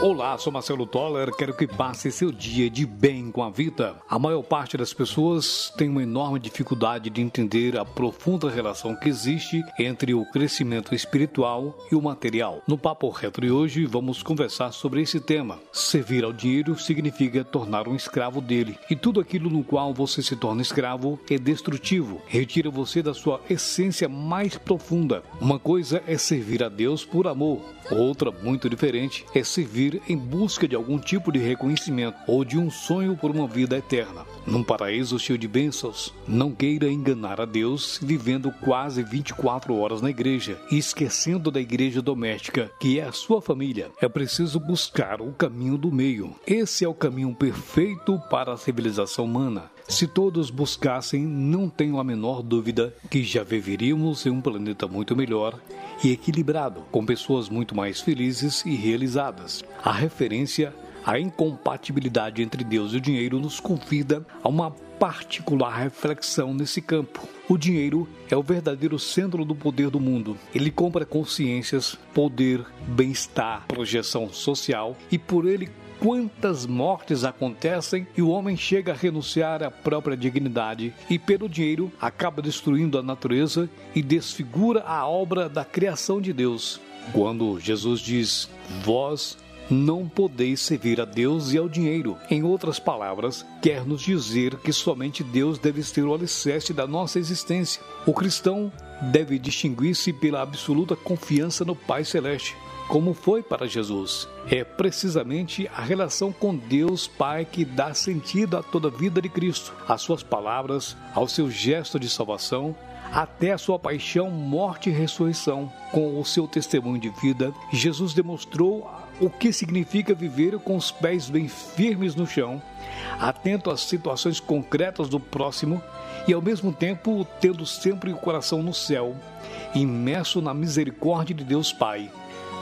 Olá, sou Marcelo Toller. Quero que passe seu dia de bem com a vida. A maior parte das pessoas tem uma enorme dificuldade de entender a profunda relação que existe entre o crescimento espiritual e o material. No Papo Reto de hoje, vamos conversar sobre esse tema. Servir ao dinheiro significa tornar um escravo dele, e tudo aquilo no qual você se torna escravo é destrutivo, retira você da sua essência mais profunda. Uma coisa é servir a Deus por amor, outra, muito diferente, é servir em busca de algum tipo de reconhecimento ou de um sonho por uma vida eterna. Num paraíso cheio de bênçãos, não queira enganar a Deus vivendo quase 24 horas na igreja e esquecendo da igreja doméstica, que é a sua família. É preciso buscar o caminho do meio. Esse é o caminho perfeito para a civilização humana. Se todos buscassem, não tenho a menor dúvida que já viveríamos em um planeta muito melhor e equilibrado, com pessoas muito mais felizes e realizadas. A referência à incompatibilidade entre Deus e o dinheiro nos convida a uma particular reflexão nesse campo. O dinheiro é o verdadeiro centro do poder do mundo. Ele compra consciências, poder, bem-estar, projeção social e por ele quantas mortes acontecem e o homem chega a renunciar à própria dignidade e, pelo dinheiro, acaba destruindo a natureza e desfigura a obra da criação de Deus. Quando Jesus diz: Vós não podeis servir a Deus e ao dinheiro. Em outras palavras, quer nos dizer que somente Deus deve ser o alicerce da nossa existência. O cristão deve distinguir-se pela absoluta confiança no Pai Celeste como foi para Jesus. É precisamente a relação com Deus Pai que dá sentido a toda a vida de Cristo, às suas palavras, ao seu gesto de salvação, até a sua paixão, morte e ressurreição. Com o seu testemunho de vida, Jesus demonstrou o que significa viver com os pés bem firmes no chão, atento às situações concretas do próximo e ao mesmo tempo tendo sempre o coração no céu, imerso na misericórdia de Deus Pai.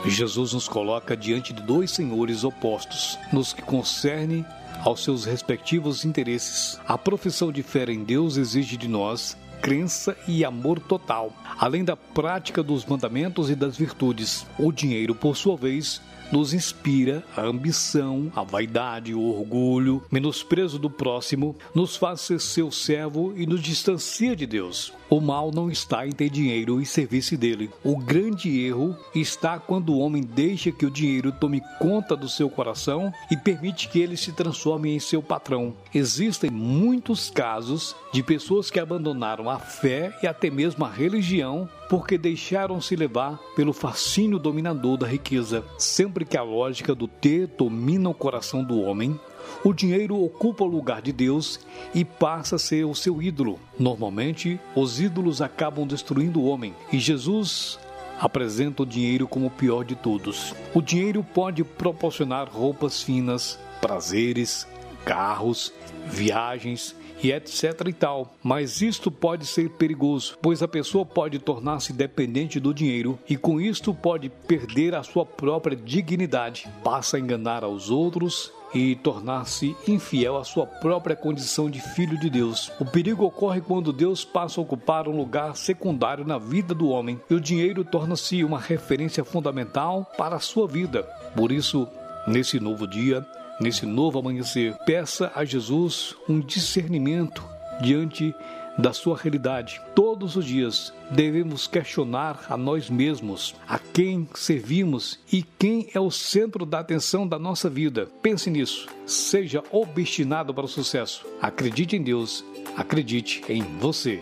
Jesus nos coloca diante de dois senhores opostos, nos que concerne aos seus respectivos interesses. A profissão de fé em Deus exige de nós crença e amor total, além da prática dos mandamentos e das virtudes. O dinheiro, por sua vez, nos inspira a ambição, a vaidade, o orgulho, menosprezo do próximo, nos faz ser seu servo e nos distancia de Deus. O mal não está em ter dinheiro e servir-se dele. O grande erro está quando o homem deixa que o dinheiro tome conta do seu coração e permite que ele se transforme em seu patrão. Existem muitos casos de pessoas que abandonaram a fé e até mesmo a religião porque deixaram-se levar pelo fascínio dominador da riqueza. Sempre que a lógica do ter domina o coração do homem, o dinheiro ocupa o lugar de Deus e passa a ser o seu ídolo. Normalmente, os ídolos acabam destruindo o homem e Jesus apresenta o dinheiro como o pior de todos. O dinheiro pode proporcionar roupas finas, prazeres, carros, viagens e etc e tal. Mas isto pode ser perigoso, pois a pessoa pode tornar-se dependente do dinheiro e com isto pode perder a sua própria dignidade, passa a enganar aos outros e tornar-se infiel à sua própria condição de filho de Deus. O perigo ocorre quando Deus passa a ocupar um lugar secundário na vida do homem e o dinheiro torna-se uma referência fundamental para a sua vida. Por isso, nesse novo dia, nesse novo amanhecer, peça a Jesus um discernimento diante da sua realidade. Todos os dias devemos questionar a nós mesmos, a quem servimos e quem é o centro da atenção da nossa vida. Pense nisso. Seja obstinado para o sucesso. Acredite em Deus. Acredite em você.